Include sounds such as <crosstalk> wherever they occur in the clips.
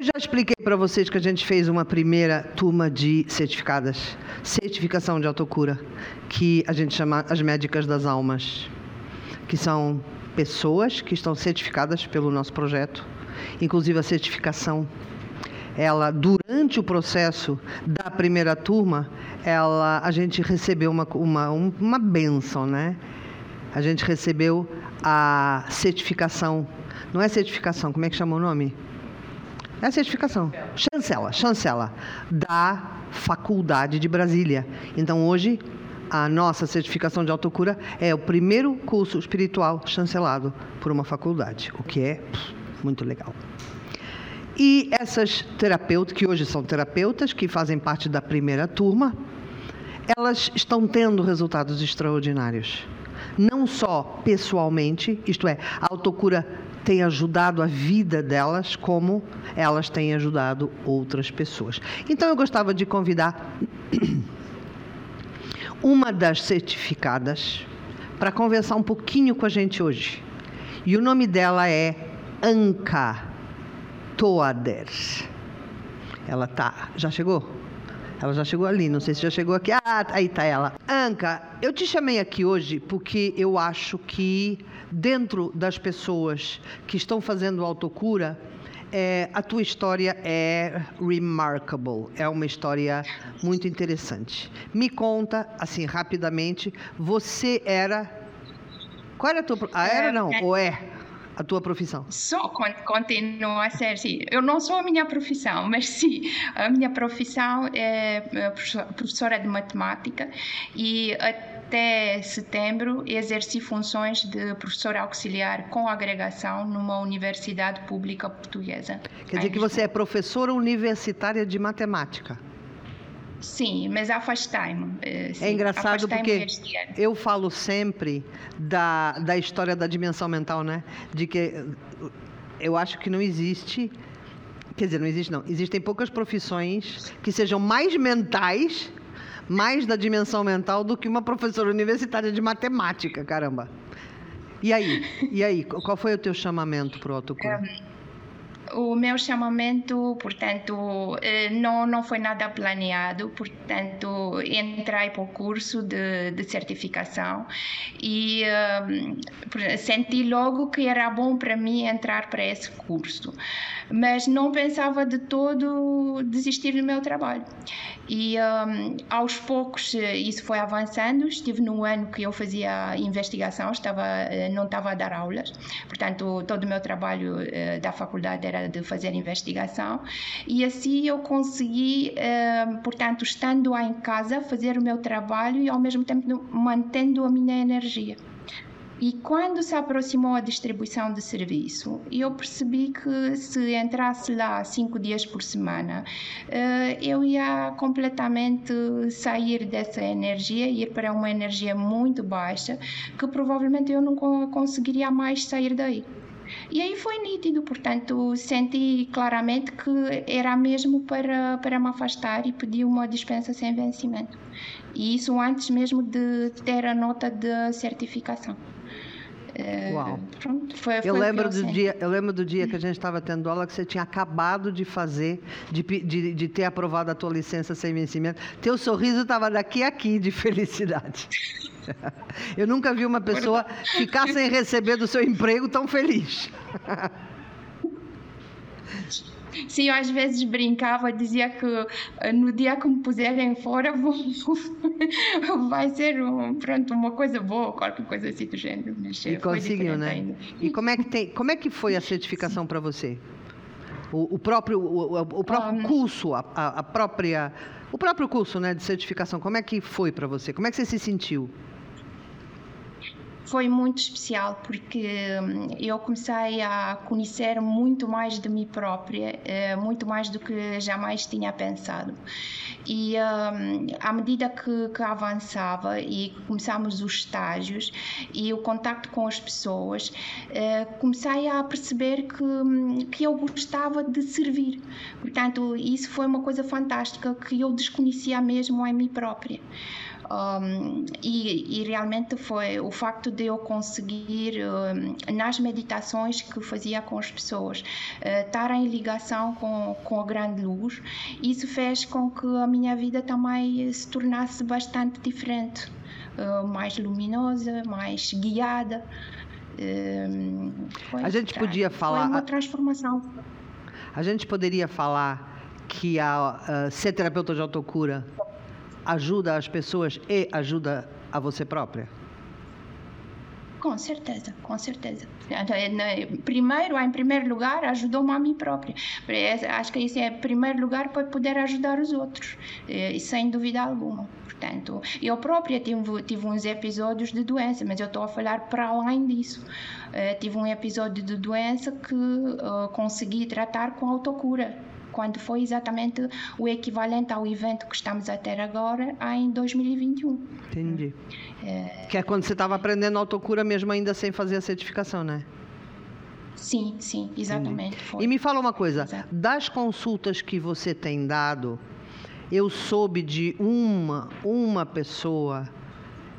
Eu já expliquei para vocês que a gente fez uma primeira turma de certificadas, certificação de autocura, que a gente chama as médicas das almas, que são pessoas que estão certificadas pelo nosso projeto, inclusive a certificação. Ela, durante o processo da primeira turma, ela, a gente recebeu uma, uma, uma benção, né? A gente recebeu a certificação. Não é certificação, como é que chama o nome? É a certificação. Chancela, chancela da Faculdade de Brasília. Então hoje a nossa certificação de autocura é o primeiro curso espiritual chancelado por uma faculdade, o que é muito legal. E essas terapeutas, que hoje são terapeutas, que fazem parte da primeira turma, elas estão tendo resultados extraordinários. Não só pessoalmente, isto é, a autocura tem ajudado a vida delas, como elas têm ajudado outras pessoas. Então eu gostava de convidar <coughs> uma das certificadas para conversar um pouquinho com a gente hoje. E o nome dela é Anka Toader. Ela tá. Já chegou? Ela já chegou ali, não sei se já chegou aqui. Ah, aí está ela. Anka, eu te chamei aqui hoje porque eu acho que dentro das pessoas que estão fazendo autocura, é, a tua história é remarkable, é uma história muito interessante. Me conta, assim, rapidamente, você era. Qual era a tua. Ah, era não? Ou é? A tua profissão? Sou, continuo a ser, sim. Eu não sou a minha profissão, <laughs> mas sim, a minha profissão é professora de matemática e até setembro exerci funções de professora auxiliar com agregação numa universidade pública portuguesa. Quer dizer que você é professora universitária de matemática? Sim, mas afastei-me. Eh, é engraçado porque eu falo sempre da, da história da dimensão mental, né? De que eh, eu acho que não existe. Quer dizer, não existe, não. Existem poucas profissões que sejam mais mentais, mais da dimensão mental, do que uma professora universitária de matemática, caramba. E aí? E aí? Qual foi o teu chamamento para o autocura? Um, o meu chamamento, portanto, eh, não, não foi nada planeado, portanto, entrei para o curso de, de certificação e uh, senti logo que era bom para mim entrar para esse curso, mas não pensava de todo desistir do meu trabalho. E um, aos poucos isso foi avançando. Estive no ano que eu fazia investigação, estava, eh, não estava a dar aulas, portanto, todo o meu trabalho da faculdade era de fazer investigação. E assim eu consegui, uh, portanto, estando em casa, fazer o meu trabalho e ao mesmo tempo mantendo a minha energia. E quando se aproximou a distribuição de serviço, eu percebi que se entrasse lá cinco dias por semana, eh, eu ia completamente sair dessa energia, ir para uma energia muito baixa, que provavelmente eu não conseguiria mais sair daí. E aí foi nítido, portanto, senti claramente que era mesmo para, para me afastar e pedi uma dispensa sem vencimento. E isso antes mesmo de ter a nota de certificação. É, Uau. Pronto, foi, eu, lembro do dia, eu lembro do dia que a gente estava tendo aula que você tinha acabado de fazer, de, de, de ter aprovado a tua licença sem vencimento. Teu sorriso estava daqui a aqui de felicidade. <laughs> Eu nunca vi uma pessoa ficar sem receber do seu emprego tão feliz. Sim, eu às vezes brincava, dizia que eh, no dia que me puserem fora vou, <laughs> vai ser um, pronto, uma coisa boa, qualquer coisa assim do gênero. Mas e conseguiu, né? Ainda. E como é que, tem, como é que foi a certificação para você? O, o, próprio, o, o próprio um, curso, a, a, própria, o próprio curso né, de certificação, como é que foi para você? Como é que você se sentiu? Foi muito especial porque hum, eu comecei a conhecer muito mais de mim própria, eh, muito mais do que jamais tinha pensado. E um, à medida que, que, avançava e começámos os estágios e o contacto com as pessoas, eh, comecei a perceber que, hum, que eu gostava de servir. Portanto, isso foi uma coisa fantástica que eu desconhecia mesmo em mim própria. Um, e, e, realmente foi o facto de eu conseguir, um, nas meditações que fazia com as pessoas, uh, estar em ligação com, com a grande luz, isso fez com que a minha vida também se tornasse bastante diferente, uh, mais luminosa, mais guiada. Foi, a gente podia falar. Foi uma transformação. A gente poderia falar que a, a ser terapeuta de autocura ajuda as pessoas e ajuda a você própria? Com certeza, com certeza. Primeiro, em primeiro lugar, ajudou-me a mim própria. Acho que isso é primeiro lugar para poder ajudar os outros, sem dúvida alguma. Portanto, eu própria tive, tive uns episódios de doença, mas eu estou a falar para além disso. Uh, tive um episódio de doença que uh, consegui tratar com autocura quando foi exatamente o equivalente ao evento que estamos a ter agora em 2021. Entendi. É... Que é quando você estava aprendendo autocura mesmo ainda sem fazer a certificação, né? Sim, sim, exatamente. E me fala uma coisa, Exato. das consultas que você tem dado, eu soube de uma, uma pessoa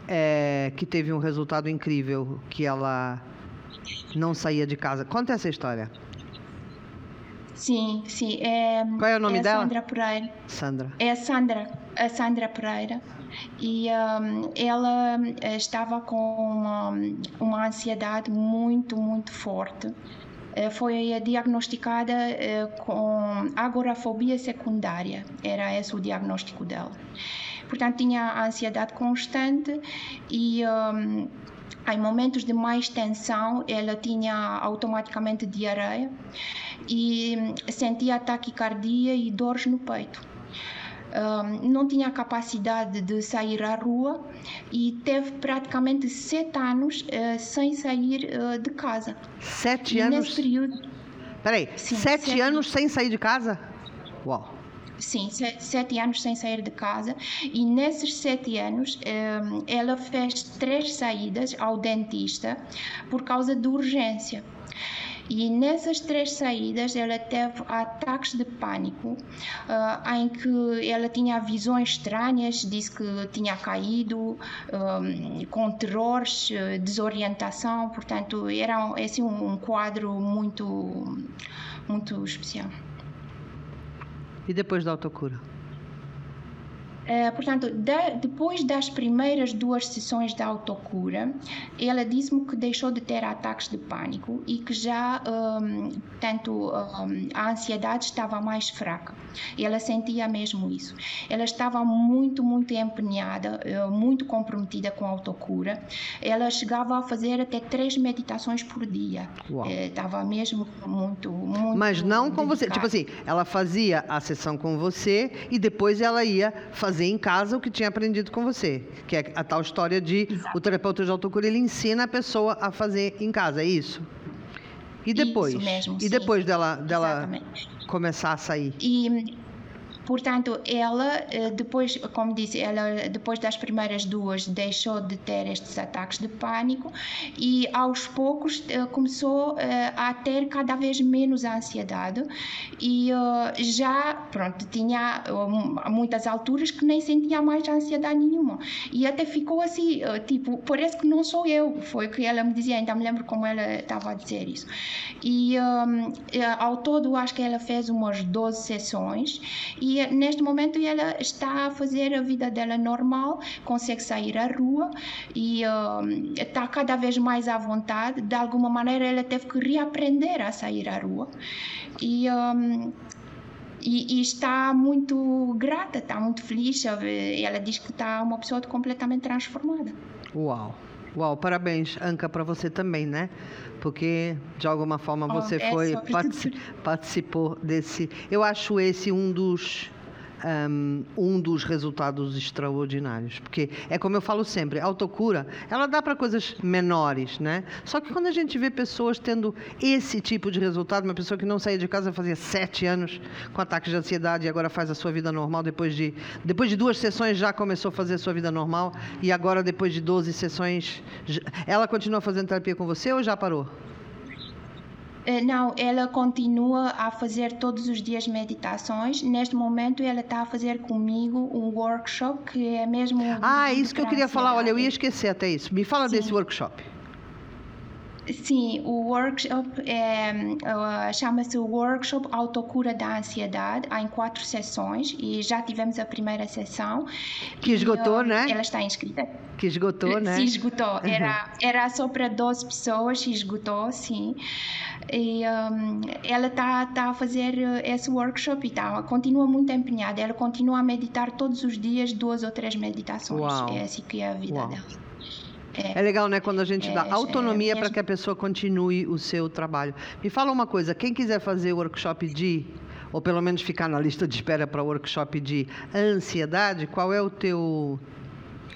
é, que teve um resultado incrível, que ela não saía de casa. Conta essa história. Sim, sim. É, Qual é o nome é dela? Sandra Pereira. Sandra. É a Sandra, a Sandra Pereira. E um, ela eh, estava com uma, uma ansiedade muito, muito forte eh, foi diagnosticada eh, com agorafobia secundária, era esse o diagnóstico dela. Portanto, tinha ansiedade constante e um, em momentos de mais tensão ela tinha automaticamente diarreia e hum, sentia taquicardia e dores no peito um, não tinha capacidade de sair à rua e teve praticamente sete anos uh, sem sair uh, de casa. Sete e anos? Nesse período. Peraí, sim, sete, sete anos sem sair de casa? Uau! Sim, sete anos sem sair de casa e nesses sete anos um, ela fez três saídas ao dentista por causa de urgência. E nessas três saídas ela teve ataques de pânico, uh, em que ela tinha visões estranhas, disse que tinha caído, um, ah, com terrores, ah, desorientação, portanto era assim, um quadro muito, muito especial. E depois da autocura? Uh, portanto, depois das primeiras duas sessões de autocura, ela disse-me que deixou de ter ataques de pânico e que já, um, tanto um, a ansiedade estava mais fraca. Ela sentia mesmo isso. Ela estava muito, muito empenhada, uh, muito comprometida com a autocura. Ela chegava a fazer até três meditações por dia. Uh, estava mesmo muito, muito. Mas não com dedicada. você. Tipo assim, ela fazia a sessão com você e depois ela ia fazer fazer em casa o que tinha aprendido com você, que é a tal história de Exato. o terapeuta de autocura ele ensina a pessoa a fazer em casa, é isso? E depois? Isso mesmo, e sim. depois dela, dela começar a sair? E Portanto, ela eh, depois, como disse, ela depois das primeiras duas deixou de ter estes ataques de pânico e aos poucos eh, começou eh, a ter cada vez menos ansiedade e já, pronto, tinha muitas alturas que nem sentia mais ansiedade nenhuma e até ficou assim, tipo, parece que não sou eu, foi o que ela me dizia, ainda me lembro como ela estava a dizer isso. E ao todo acho que ela fez umas 12 sessões e neste momento ela está a fazer a vida dela normal, consegue sair à rua e uh, está cada vez mais à vontade. De alguma maneira ela teve que reaprender a sair à rua e um, e, e, está muito grata, está muito feliz. Ela diz que está uma pessoa completamente transformada. Uau! Uau, parabéns, Anca, para você também, né? Porque de alguma forma oh, você é foi <laughs> participou desse. Eu acho esse um dos um dos resultados extraordinários. Porque é como eu falo sempre, a autocura, ela dá para coisas menores, né? Só que quando a gente vê pessoas tendo esse tipo de resultado, uma pessoa que não saía de casa fazia sete anos com ataques de ansiedade e agora faz a sua vida normal, depois de, depois de duas sessões já começou a fazer a sua vida normal e agora depois de 12 sessões, ela continua fazendo terapia com você ou já parou? Eh, não, ela continua a fazer todos os dias meditações. Neste momento, ela está a fazer comigo um workshop que é mesmo. Ah, é isso que eu queria falar. Olha, eu ia esquecer até isso. Me fala Sim. desse workshop. Sim, o workshop é, uh, chama-se Workshop Autocura da Ansiedade, há em quatro sessões e já tivemos a primeira sessão. Que esgotou, e, né? Ela está inscrita. Que esgotou, né? Se esgotou. Era, era só para 12 pessoas, se esgotou, sim. E um, ela está tá a fazer esse workshop e tá, continua muito empenhada. Ela continua a meditar todos os dias, duas ou três meditações. Uau. É assim que é a vida Uau. dela. É, é legal, né, quando a gente é, dá autonomia é, para que a pessoa continue o seu trabalho. Me fala uma coisa, quem quiser fazer o workshop de ou pelo menos ficar na lista de espera para o workshop de ansiedade, qual é o teu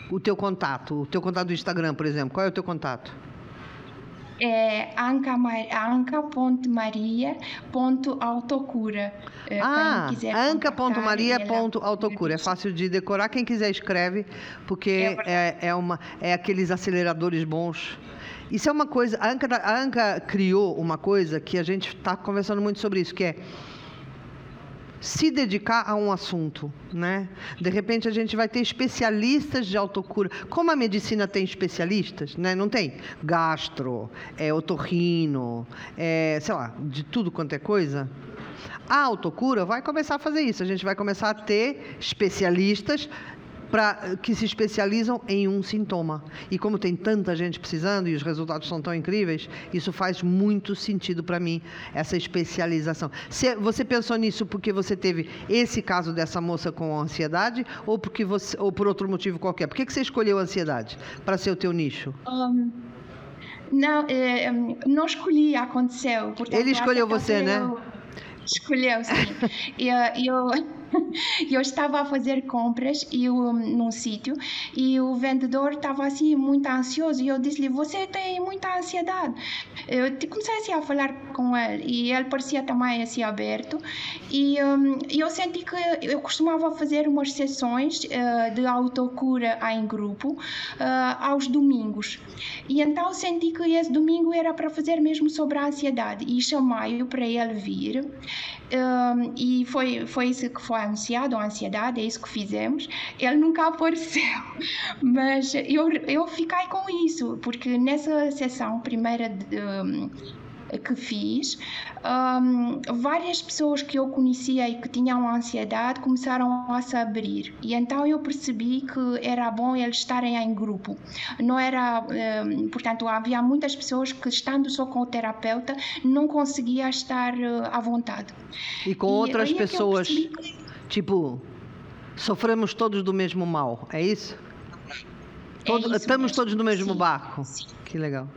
o teu contato, o teu contato do Instagram, por exemplo, qual é o teu contato? É anca.maria.autocura. É, ah, anca.maria.autocura. É fácil de decorar. Quem quiser escreve, porque é, é, é, uma, é aqueles aceleradores bons. Isso é uma coisa. A Anca, a Anca criou uma coisa que a gente está conversando muito sobre isso, que é se dedicar a um assunto, né? De repente a gente vai ter especialistas de autocura. Como a medicina tem especialistas, né? Não tem gastro, é otorrino, é, sei lá, de tudo quanto é coisa. A autocura vai começar a fazer isso. A gente vai começar a ter especialistas pra, que se especializam em um sintoma. E como tem tanta gente precisando e os resultados são tão incríveis, isso faz muito sentido para mim, essa especialização. Se, você pensou nisso porque você teve esse caso dessa moça com ansiedade ou, porque você, ou por outro motivo qualquer? Por que, que você escolheu a ansiedade para ser o teu nicho? Um, não, é, não escolhi, aconteceu. Portanto, Ele escolheu você, né? Escolheu, sim. <laughs> eu, eu <laughs> eu estava a fazer compras e eu, num sítio e o vendedor estava assim muito ansioso e eu disse-lhe você tem muita ansiedade. Eu comecei assim a falar com ele e ele parecia também assim aberto e um, eu senti que eu costumava fazer umas sessões uh, de autocura em grupo uh, aos domingos. E então senti que esse domingo era para fazer mesmo sobre a ansiedade e chamei-o para ele vir um, e foi, foi isso que foi anunciado, a ansiedade, é isso que fizemos. Ele nunca apareceu, <laughs> mas eu, eu fiquei com isso, porque nessa sessão primeira de, um, que fiz, um, várias pessoas que eu conhecia e que tinham ansiedade começaram a se abrir. E então eu percebi que era bom eles estarem em grupo. Não era, um, portanto, havia muitas pessoas que, estando só com o terapeuta, não conseguia estar uh, à vontade. E com e outras é pessoas, que... tipo, sofremos todos do mesmo mal, é isso? É Todo, isso estamos mesmo. todos no mesmo Sim. barco. Sim. Que legal.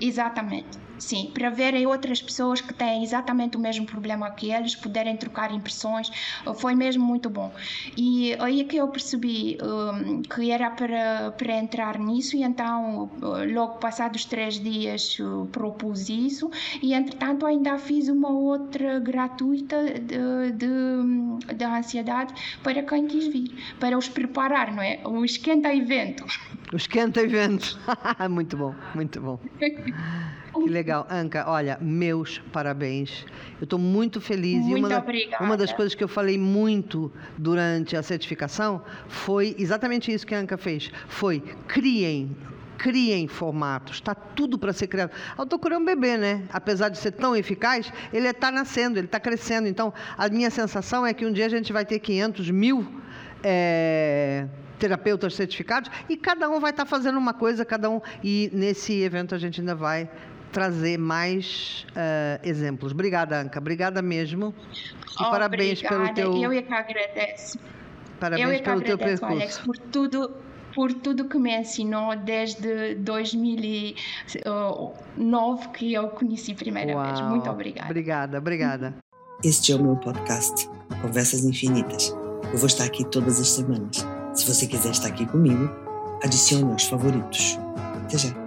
Exatamente. Sim, para verem outras pessoas que têm exatamente o mesmo problema que eles, poderem trocar impressões, foi mesmo muito bom. E aí é que eu percebi um, que era para, para entrar nisso, e então, logo passados três dias, propus isso, e entretanto, ainda fiz uma outra gratuita de, de, de ansiedade para quem quis vir, para os preparar, não é? O esquenta-evento. O esquenta-evento. <laughs> muito bom, muito bom. <laughs> Que legal. Anca, olha, meus parabéns. Eu estou muito feliz. Muito e uma, obrigada. uma das coisas que eu falei muito durante a certificação foi exatamente isso que a Anca fez. Foi criem criem formatos, está tudo para ser criado. A autocura é um bebê, né? Apesar de ser tão eficaz, ele está nascendo, ele está crescendo. Então, a minha sensação é que um dia a gente vai ter 500 mil é, terapeutas certificados e cada um vai estar tá fazendo uma coisa, cada um. E nesse evento a gente ainda vai trazer mais uh, exemplos. Obrigada, Anca. Obrigada mesmo. E parabéns pelo teu. Eu é que agradeço. Parabéns eu é que pelo agradeço, teu percurso. Alex, por tudo, por tudo que me ensinou desde 2009 que eu conheci primeira Uau. vez. Muito obrigada. Obrigada, obrigada. Este é o meu podcast, Conversas Infinitas. Eu vou estar aqui todas as semanas. Se você quiser estar aqui comigo, adicione aos favoritos. Até já.